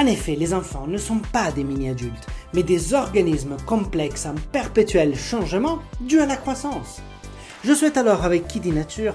En effet, les enfants ne sont pas des mini-adultes, mais des organismes complexes en perpétuel changement dû à la croissance. Je souhaite alors avec Kiddy Nature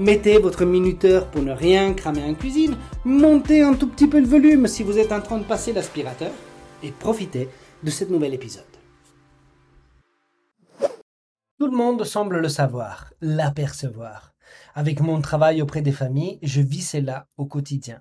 Mettez votre minuteur pour ne rien cramer en cuisine. Montez un tout petit peu le volume si vous êtes en train de passer l'aspirateur. Et profitez de cet nouvel épisode. Tout le monde semble le savoir, l'apercevoir. Avec mon travail auprès des familles, je vis cela au quotidien.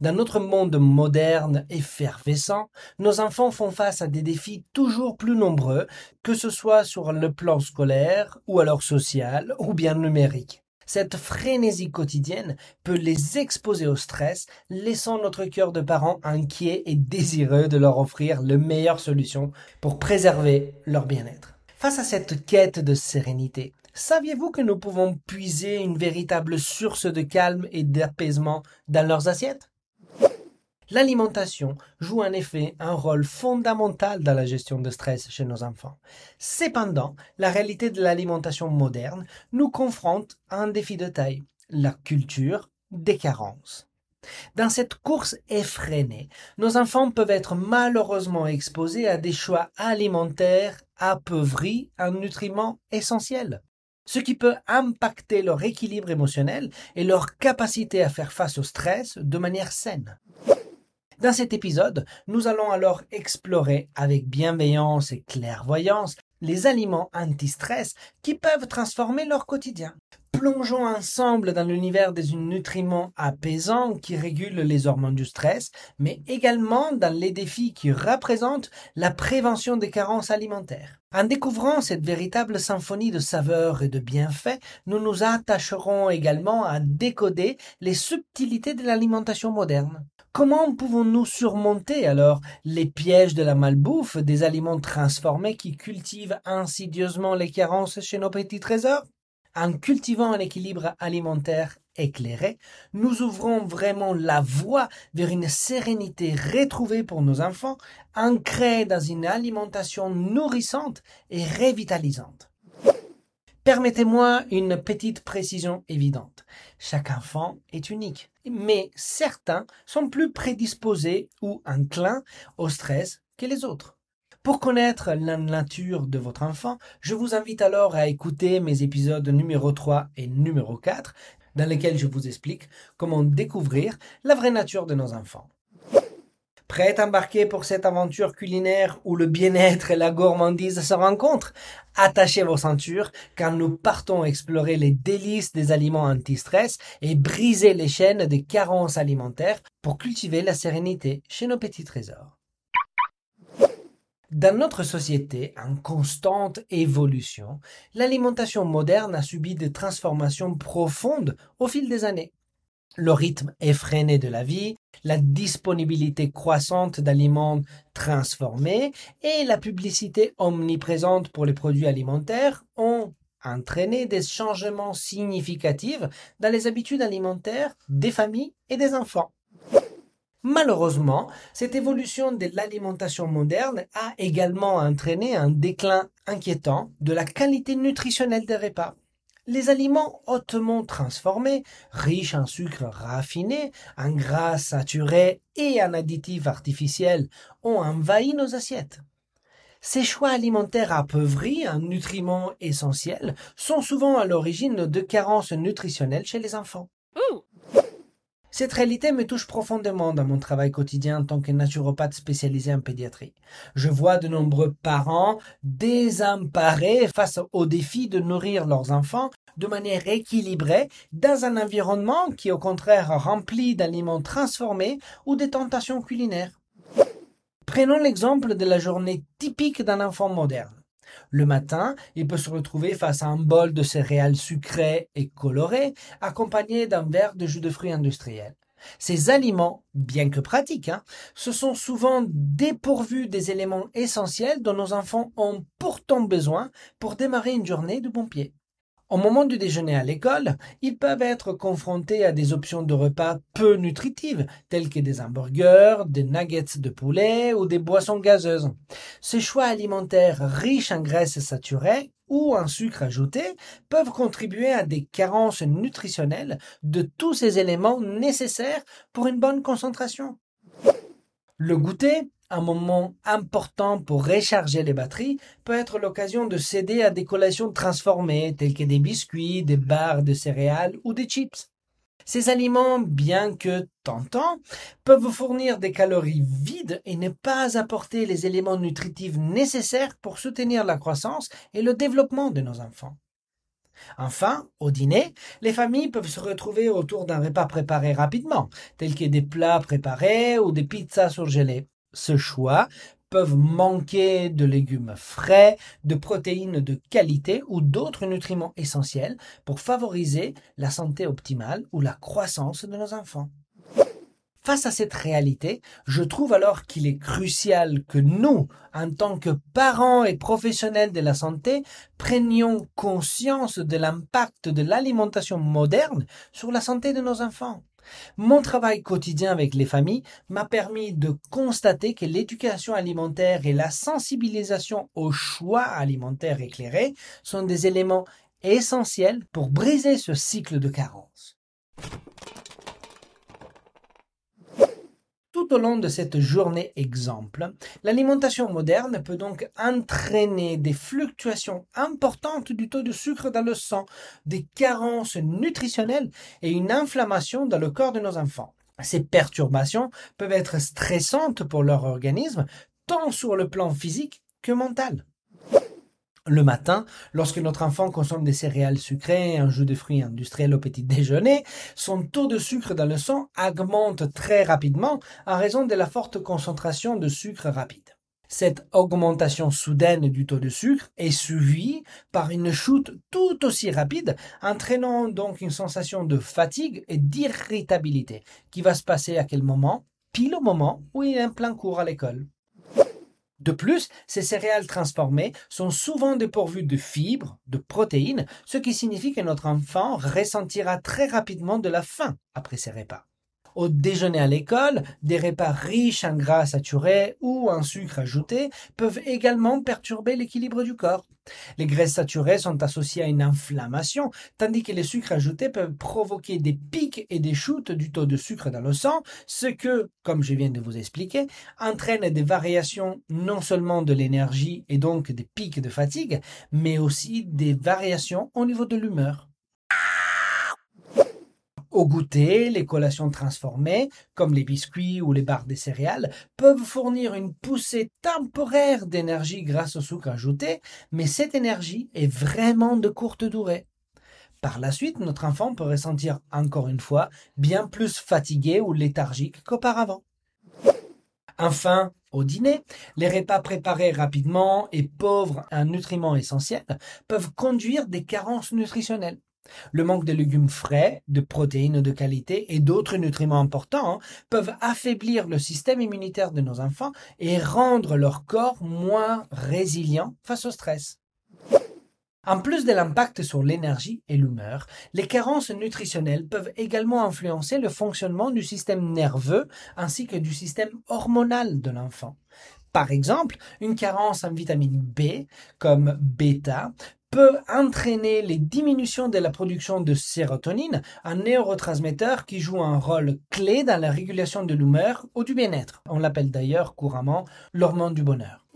Dans notre monde moderne, effervescent, nos enfants font face à des défis toujours plus nombreux, que ce soit sur le plan scolaire, ou alors social, ou bien numérique. Cette frénésie quotidienne peut les exposer au stress, laissant notre cœur de parents inquiet et désireux de leur offrir les meilleures solutions pour préserver leur bien-être. Face à cette quête de sérénité, saviez-vous que nous pouvons puiser une véritable source de calme et d'apaisement dans leurs assiettes? L'alimentation joue en effet un rôle fondamental dans la gestion de stress chez nos enfants. Cependant, la réalité de l'alimentation moderne nous confronte à un défi de taille, la culture des carences. Dans cette course effrénée, nos enfants peuvent être malheureusement exposés à des choix alimentaires appauvris en nutriments essentiels ce qui peut impacter leur équilibre émotionnel et leur capacité à faire face au stress de manière saine. Dans cet épisode, nous allons alors explorer avec bienveillance et clairvoyance les aliments anti-stress qui peuvent transformer leur quotidien. Plongeons ensemble dans l'univers des nutriments apaisants qui régulent les hormones du stress, mais également dans les défis qui représentent la prévention des carences alimentaires. En découvrant cette véritable symphonie de saveurs et de bienfaits, nous nous attacherons également à décoder les subtilités de l'alimentation moderne. Comment pouvons-nous surmonter alors les pièges de la malbouffe des aliments transformés qui cultivent insidieusement les carences chez nos petits trésors? En cultivant un équilibre alimentaire éclairé, nous ouvrons vraiment la voie vers une sérénité retrouvée pour nos enfants, ancrée dans une alimentation nourrissante et revitalisante. Permettez-moi une petite précision évidente. Chaque enfant est unique, mais certains sont plus prédisposés ou enclins au stress que les autres. Pour connaître la nature de votre enfant, je vous invite alors à écouter mes épisodes numéro 3 et numéro 4, dans lesquels je vous explique comment découvrir la vraie nature de nos enfants. Prêt à embarquer pour cette aventure culinaire où le bien-être et la gourmandise se rencontrent Attachez vos ceintures car nous partons explorer les délices des aliments anti-stress et briser les chaînes des carences alimentaires pour cultiver la sérénité chez nos petits trésors. Dans notre société en constante évolution, l'alimentation moderne a subi des transformations profondes au fil des années. Le rythme effréné de la vie, la disponibilité croissante d'aliments transformés et la publicité omniprésente pour les produits alimentaires ont entraîné des changements significatifs dans les habitudes alimentaires des familles et des enfants. Malheureusement, cette évolution de l'alimentation moderne a également entraîné un déclin inquiétant de la qualité nutritionnelle des repas. Les aliments hautement transformés, riches en sucre raffiné, en gras saturés et en additifs artificiels ont envahi nos assiettes. Ces choix alimentaires appauvris en nutriments essentiels sont souvent à l'origine de carences nutritionnelles chez les enfants. Cette réalité me touche profondément dans mon travail quotidien en tant que naturopathe spécialisé en pédiatrie. Je vois de nombreux parents désemparés face au défi de nourrir leurs enfants de manière équilibrée dans un environnement qui au contraire rempli d'aliments transformés ou de tentations culinaires. Prenons l'exemple de la journée typique d'un enfant moderne. Le matin, il peut se retrouver face à un bol de céréales sucrées et colorées, accompagné d'un verre de jus de fruits industriels. Ces aliments, bien que pratiques, hein, se sont souvent dépourvus des éléments essentiels dont nos enfants ont pourtant besoin pour démarrer une journée de bon pied. Au moment du déjeuner à l'école, ils peuvent être confrontés à des options de repas peu nutritives, telles que des hamburgers, des nuggets de poulet ou des boissons gazeuses. Ces choix alimentaires riches en graisses saturées ou en sucre ajouté peuvent contribuer à des carences nutritionnelles de tous ces éléments nécessaires pour une bonne concentration. Le goûter un moment important pour recharger les batteries peut être l'occasion de céder à des collations transformées telles que des biscuits, des barres de céréales ou des chips. Ces aliments, bien que tentants, peuvent fournir des calories vides et ne pas apporter les éléments nutritifs nécessaires pour soutenir la croissance et le développement de nos enfants. Enfin, au dîner, les familles peuvent se retrouver autour d'un repas préparé rapidement, tels que des plats préparés ou des pizzas surgelées ce choix peuvent manquer de légumes frais, de protéines de qualité ou d'autres nutriments essentiels pour favoriser la santé optimale ou la croissance de nos enfants. Face à cette réalité, je trouve alors qu'il est crucial que nous, en tant que parents et professionnels de la santé, prenions conscience de l'impact de l'alimentation moderne sur la santé de nos enfants. Mon travail quotidien avec les familles m'a permis de constater que l'éducation alimentaire et la sensibilisation aux choix alimentaires éclairés sont des éléments essentiels pour briser ce cycle de carence. Au long de cette journée exemple, l'alimentation moderne peut donc entraîner des fluctuations importantes du taux de sucre dans le sang, des carences nutritionnelles et une inflammation dans le corps de nos enfants. Ces perturbations peuvent être stressantes pour leur organisme, tant sur le plan physique que mental. Le matin, lorsque notre enfant consomme des céréales sucrées un jus de fruits industriels au petit déjeuner, son taux de sucre dans le sang augmente très rapidement en raison de la forte concentration de sucre rapide. Cette augmentation soudaine du taux de sucre est suivie par une chute tout aussi rapide, entraînant donc une sensation de fatigue et d'irritabilité qui va se passer à quel moment? Pile au moment où il est en plein cours à l'école. De plus, ces céréales transformées sont souvent dépourvues de fibres, de protéines, ce qui signifie que notre enfant ressentira très rapidement de la faim après ces repas. Au déjeuner à l'école, des repas riches en gras saturés ou en sucre ajouté peuvent également perturber l'équilibre du corps. Les graisses saturées sont associées à une inflammation, tandis que les sucres ajoutés peuvent provoquer des pics et des chutes du taux de sucre dans le sang, ce que, comme je viens de vous expliquer, entraîne des variations non seulement de l'énergie et donc des pics de fatigue, mais aussi des variations au niveau de l'humeur. Au goûter, les collations transformées, comme les biscuits ou les barres de céréales, peuvent fournir une poussée temporaire d'énergie grâce au sucre ajouté, mais cette énergie est vraiment de courte durée. Par la suite, notre enfant peut ressentir encore une fois bien plus fatigué ou léthargique qu'auparavant. Enfin, au dîner, les repas préparés rapidement et pauvres en nutriments essentiels peuvent conduire des carences nutritionnelles. Le manque de légumes frais, de protéines de qualité et d'autres nutriments importants peuvent affaiblir le système immunitaire de nos enfants et rendre leur corps moins résilient face au stress. En plus de l'impact sur l'énergie et l'humeur, les carences nutritionnelles peuvent également influencer le fonctionnement du système nerveux ainsi que du système hormonal de l'enfant. Par exemple, une carence en vitamine B, comme bêta, peut entraîner les diminutions de la production de sérotonine, un neurotransmetteur qui joue un rôle clé dans la régulation de l'humeur ou du bien-être. On l'appelle d'ailleurs couramment l'hormone du bonheur.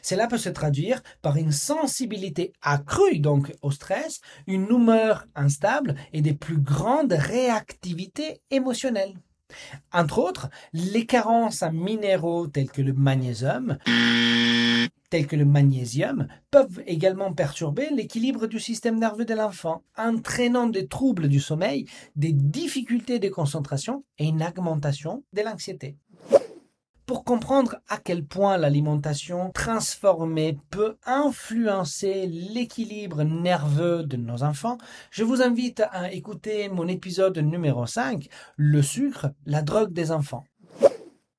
Cela peut se traduire par une sensibilité accrue donc au stress, une humeur instable et des plus grandes réactivités émotionnelles. Entre autres, les carences en minéraux tels que le magnésium, tels que le magnésium, peuvent également perturber l'équilibre du système nerveux de l'enfant, entraînant des troubles du sommeil, des difficultés de concentration et une augmentation de l'anxiété. Pour comprendre à quel point l'alimentation transformée peut influencer l'équilibre nerveux de nos enfants, je vous invite à écouter mon épisode numéro 5, Le sucre, la drogue des enfants.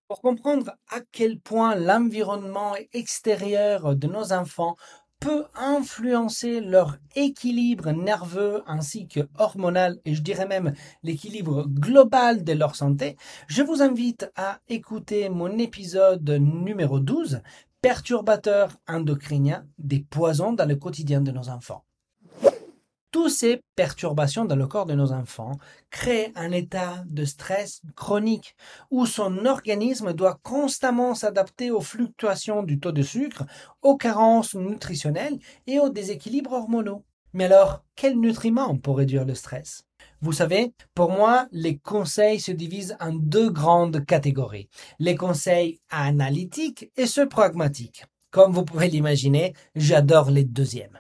Pour comprendre à quel point l'environnement extérieur de nos enfants peut influencer leur équilibre nerveux ainsi que hormonal et je dirais même l'équilibre global de leur santé, je vous invite à écouter mon épisode numéro 12, perturbateurs endocriniens des poisons dans le quotidien de nos enfants. Toutes ces perturbations dans le corps de nos enfants créent un état de stress chronique où son organisme doit constamment s'adapter aux fluctuations du taux de sucre, aux carences nutritionnelles et aux déséquilibres hormonaux. Mais alors, quels nutriments pour réduire le stress? Vous savez, pour moi, les conseils se divisent en deux grandes catégories. Les conseils analytiques et ceux pragmatiques. Comme vous pouvez l'imaginer, j'adore les deuxièmes.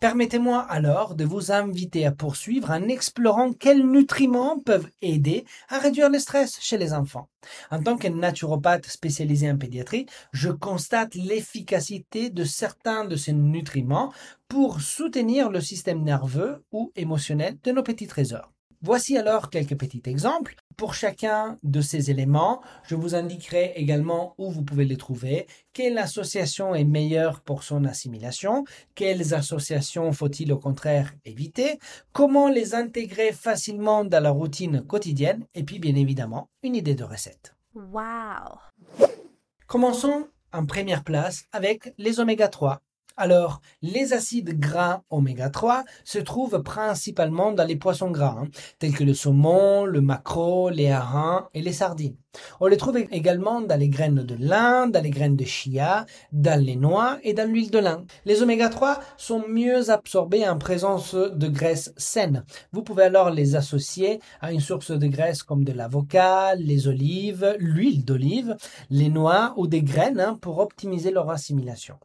Permettez-moi alors de vous inviter à poursuivre en explorant quels nutriments peuvent aider à réduire le stress chez les enfants. En tant que naturopathe spécialisé en pédiatrie, je constate l'efficacité de certains de ces nutriments pour soutenir le système nerveux ou émotionnel de nos petits trésors. Voici alors quelques petits exemples. Pour chacun de ces éléments, je vous indiquerai également où vous pouvez les trouver, quelle association est meilleure pour son assimilation, quelles associations faut-il au contraire éviter, comment les intégrer facilement dans la routine quotidienne, et puis bien évidemment une idée de recette. Wow! Commençons en première place avec les oméga 3. Alors, les acides gras oméga 3 se trouvent principalement dans les poissons gras, hein, tels que le saumon, le maquereau, les harengs et les sardines. On les trouve également dans les graines de lin, dans les graines de chia, dans les noix et dans l'huile de lin. Les oméga 3 sont mieux absorbés en présence de graisses saines. Vous pouvez alors les associer à une source de graisse comme de l'avocat, les olives, l'huile d'olive, les noix ou des graines hein, pour optimiser leur assimilation.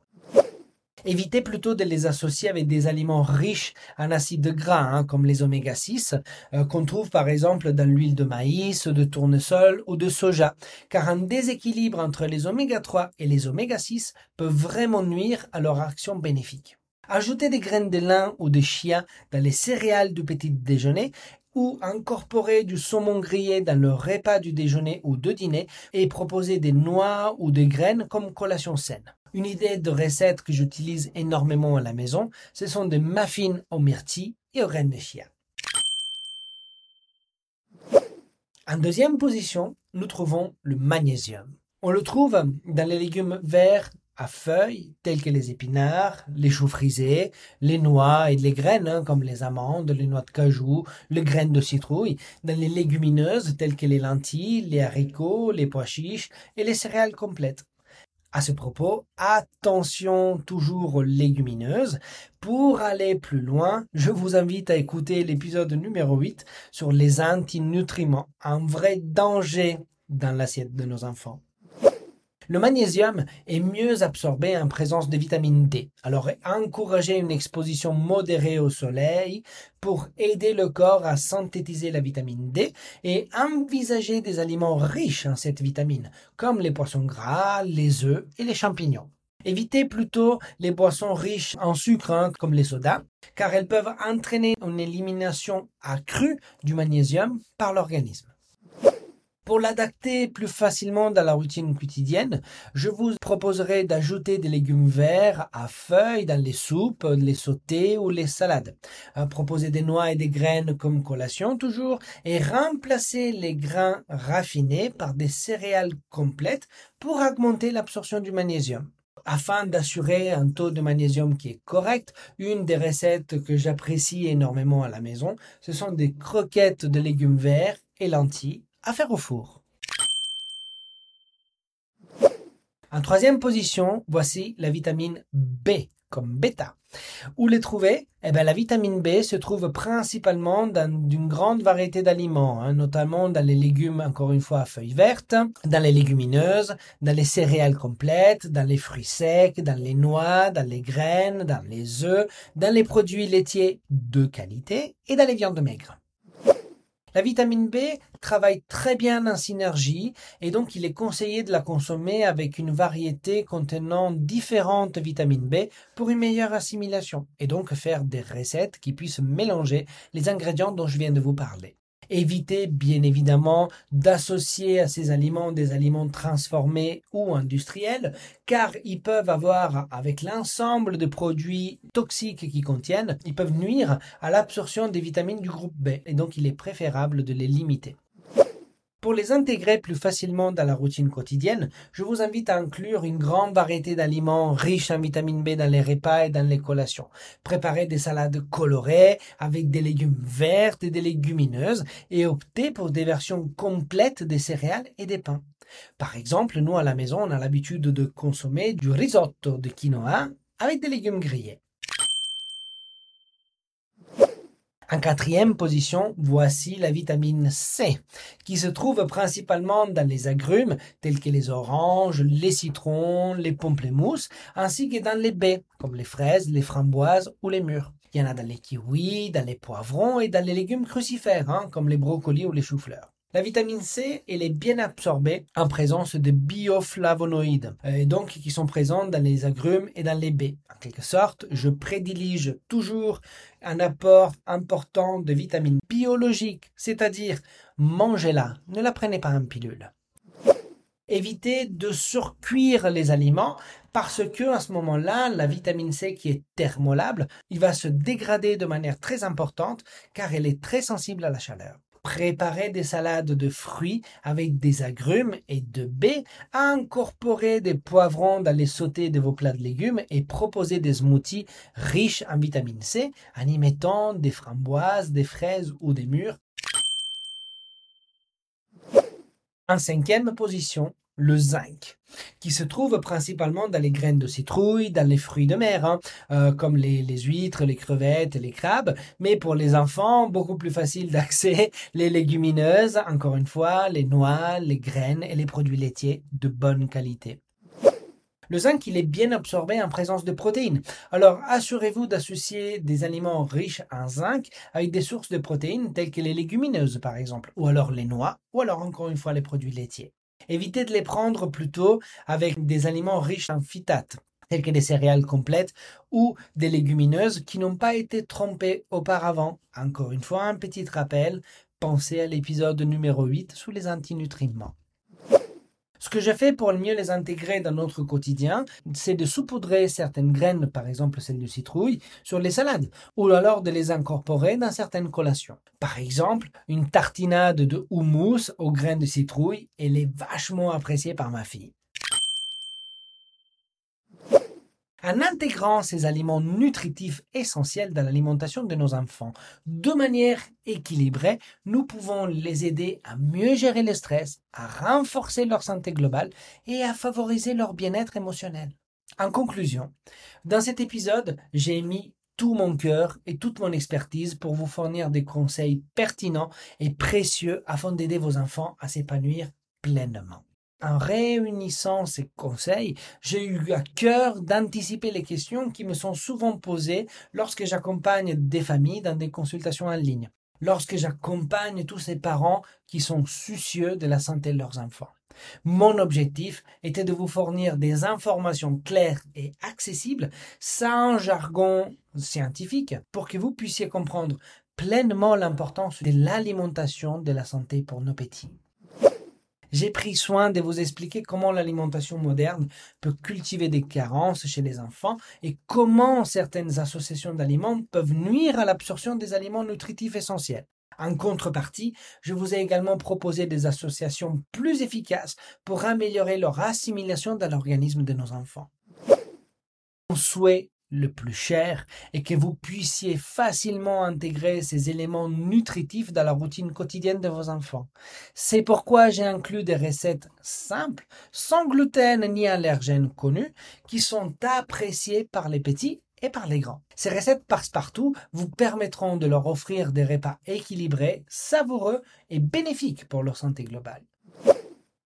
Évitez plutôt de les associer avec des aliments riches en acides gras, hein, comme les oméga 6, euh, qu'on trouve par exemple dans l'huile de maïs, de tournesol ou de soja, car un déséquilibre entre les oméga 3 et les oméga 6 peut vraiment nuire à leur action bénéfique. Ajoutez des graines de lin ou de chia dans les céréales du petit déjeuner ou incorporer du saumon grillé dans le repas du déjeuner ou de dîner et proposer des noix ou des graines comme collation saine. Une idée de recette que j'utilise énormément à la maison, ce sont des muffins aux myrtilles et aux graines de chia. En deuxième position, nous trouvons le magnésium. On le trouve dans les légumes verts à feuilles tels que les épinards, les choux frisés, les noix et les graines hein, comme les amandes, les noix de cajou, les graines de citrouille, dans les légumineuses telles que les lentilles, les haricots, les pois chiches et les céréales complètes. À ce propos, attention toujours aux légumineuses. Pour aller plus loin, je vous invite à écouter l'épisode numéro 8 sur les antinutriments, un vrai danger dans l'assiette de nos enfants. Le magnésium est mieux absorbé en présence de vitamine D. Alors encouragez une exposition modérée au soleil pour aider le corps à synthétiser la vitamine D et envisager des aliments riches en cette vitamine, comme les poissons gras, les œufs et les champignons. Évitez plutôt les boissons riches en sucre, hein, comme les sodas, car elles peuvent entraîner une élimination accrue du magnésium par l'organisme. Pour l'adapter plus facilement dans la routine quotidienne, je vous proposerai d'ajouter des légumes verts à feuilles dans les soupes, les sautés ou les salades. Euh, proposer des noix et des graines comme collation toujours et remplacer les grains raffinés par des céréales complètes pour augmenter l'absorption du magnésium afin d'assurer un taux de magnésium qui est correct, une des recettes que j'apprécie énormément à la maison, ce sont des croquettes de légumes verts et lentilles à faire au four. En troisième position, voici la vitamine B comme bêta. Où les trouver? Eh bien, La vitamine B se trouve principalement dans une grande variété d'aliments, hein, notamment dans les légumes, encore une fois, à feuilles vertes, dans les légumineuses, dans les céréales complètes, dans les fruits secs, dans les noix, dans les graines, dans les œufs, dans les produits laitiers de qualité et dans les viandes maigres. La vitamine B travaille très bien en synergie et donc il est conseillé de la consommer avec une variété contenant différentes vitamines B pour une meilleure assimilation et donc faire des recettes qui puissent mélanger les ingrédients dont je viens de vous parler. Évitez bien évidemment d'associer à ces aliments des aliments transformés ou industriels, car ils peuvent avoir, avec l'ensemble de produits toxiques qu'ils contiennent, ils peuvent nuire à l'absorption des vitamines du groupe B, et donc il est préférable de les limiter. Pour les intégrer plus facilement dans la routine quotidienne, je vous invite à inclure une grande variété d'aliments riches en vitamine B dans les repas et dans les collations. Préparez des salades colorées avec des légumes verts et des légumineuses et optez pour des versions complètes des céréales et des pains. Par exemple, nous à la maison, on a l'habitude de consommer du risotto de quinoa avec des légumes grillés. En quatrième position, voici la vitamine C, qui se trouve principalement dans les agrumes tels que les oranges, les citrons, les pamplemousses, ainsi que dans les baies, comme les fraises, les framboises ou les mûres. Il y en a dans les kiwis, dans les poivrons et dans les légumes crucifères, hein, comme les brocolis ou les choux-fleurs. La vitamine C, elle est bien absorbée en présence de bioflavonoïdes, euh, donc qui sont présents dans les agrumes et dans les baies. En quelque sorte, je prédilige toujours un apport important de vitamines biologiques, c'est-à-dire mangez-la, ne la prenez pas en pilule. Évitez de surcuire les aliments parce que à ce moment-là, la vitamine C qui est thermolable, il va se dégrader de manière très importante car elle est très sensible à la chaleur. Préparez des salades de fruits avec des agrumes et de baies, incorporez des poivrons dans les sautés de vos plats de légumes et proposez des smoothies riches en vitamine C en y mettant des framboises, des fraises ou des mûres. En cinquième position, le zinc, qui se trouve principalement dans les graines de citrouille, dans les fruits de mer, hein, euh, comme les, les, huîtres, les crevettes, les crabes, mais pour les enfants, beaucoup plus facile d'accès, les légumineuses, encore une fois, les noix, les graines et les produits laitiers de bonne qualité. Le zinc, il est bien absorbé en présence de protéines. Alors, assurez-vous d'associer des aliments riches en zinc avec des sources de protéines telles que les légumineuses, par exemple, ou alors les noix, ou alors encore une fois les produits laitiers. Évitez de les prendre plutôt avec des aliments riches en phytates tels que des céréales complètes ou des légumineuses qui n'ont pas été trompées auparavant. Encore une fois, un petit rappel, pensez à l'épisode numéro 8 sous les antinutriments. Ce que je fais pour mieux les intégrer dans notre quotidien, c'est de saupoudrer certaines graines, par exemple celles de citrouille, sur les salades, ou alors de les incorporer dans certaines collations. Par exemple, une tartinade de houmous aux graines de citrouille, elle est vachement appréciée par ma fille. En intégrant ces aliments nutritifs essentiels dans l'alimentation de nos enfants de manière équilibrée, nous pouvons les aider à mieux gérer le stress, à renforcer leur santé globale et à favoriser leur bien-être émotionnel. En conclusion, dans cet épisode, j'ai mis tout mon cœur et toute mon expertise pour vous fournir des conseils pertinents et précieux afin d'aider vos enfants à s'épanouir pleinement. En réunissant ces conseils, j'ai eu à cœur d'anticiper les questions qui me sont souvent posées lorsque j'accompagne des familles dans des consultations en ligne, lorsque j'accompagne tous ces parents qui sont soucieux de la santé de leurs enfants. Mon objectif était de vous fournir des informations claires et accessibles, sans jargon scientifique, pour que vous puissiez comprendre pleinement l'importance de l'alimentation de la santé pour nos petits. J'ai pris soin de vous expliquer comment l'alimentation moderne peut cultiver des carences chez les enfants et comment certaines associations d'aliments peuvent nuire à l'absorption des aliments nutritifs essentiels. En contrepartie, je vous ai également proposé des associations plus efficaces pour améliorer leur assimilation dans l'organisme de nos enfants. Le plus cher et que vous puissiez facilement intégrer ces éléments nutritifs dans la routine quotidienne de vos enfants. C'est pourquoi j'ai inclus des recettes simples, sans gluten ni allergènes connus, qui sont appréciées par les petits et par les grands. Ces recettes passe-partout vous permettront de leur offrir des repas équilibrés, savoureux et bénéfiques pour leur santé globale.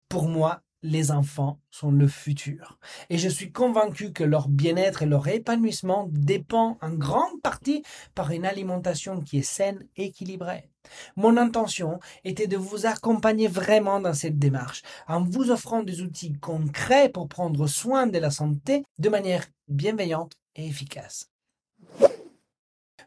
Pour moi, les enfants sont le futur. Et je suis convaincu que leur bien-être et leur épanouissement dépend en grande partie par une alimentation qui est saine et équilibrée. Mon intention était de vous accompagner vraiment dans cette démarche, en vous offrant des outils concrets pour prendre soin de la santé de manière bienveillante et efficace.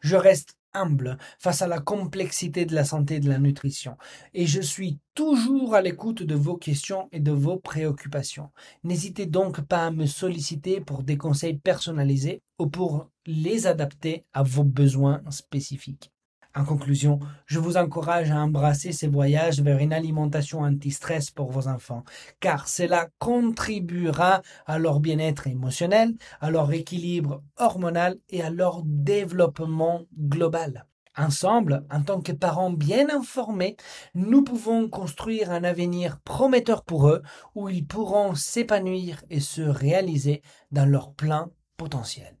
Je reste humble face à la complexité de la santé et de la nutrition. Et je suis toujours à l'écoute de vos questions et de vos préoccupations. N'hésitez donc pas à me solliciter pour des conseils personnalisés ou pour les adapter à vos besoins spécifiques. En conclusion, je vous encourage à embrasser ces voyages vers une alimentation anti-stress pour vos enfants, car cela contribuera à leur bien-être émotionnel, à leur équilibre hormonal et à leur développement global. Ensemble, en tant que parents bien informés, nous pouvons construire un avenir prometteur pour eux où ils pourront s'épanouir et se réaliser dans leur plein potentiel.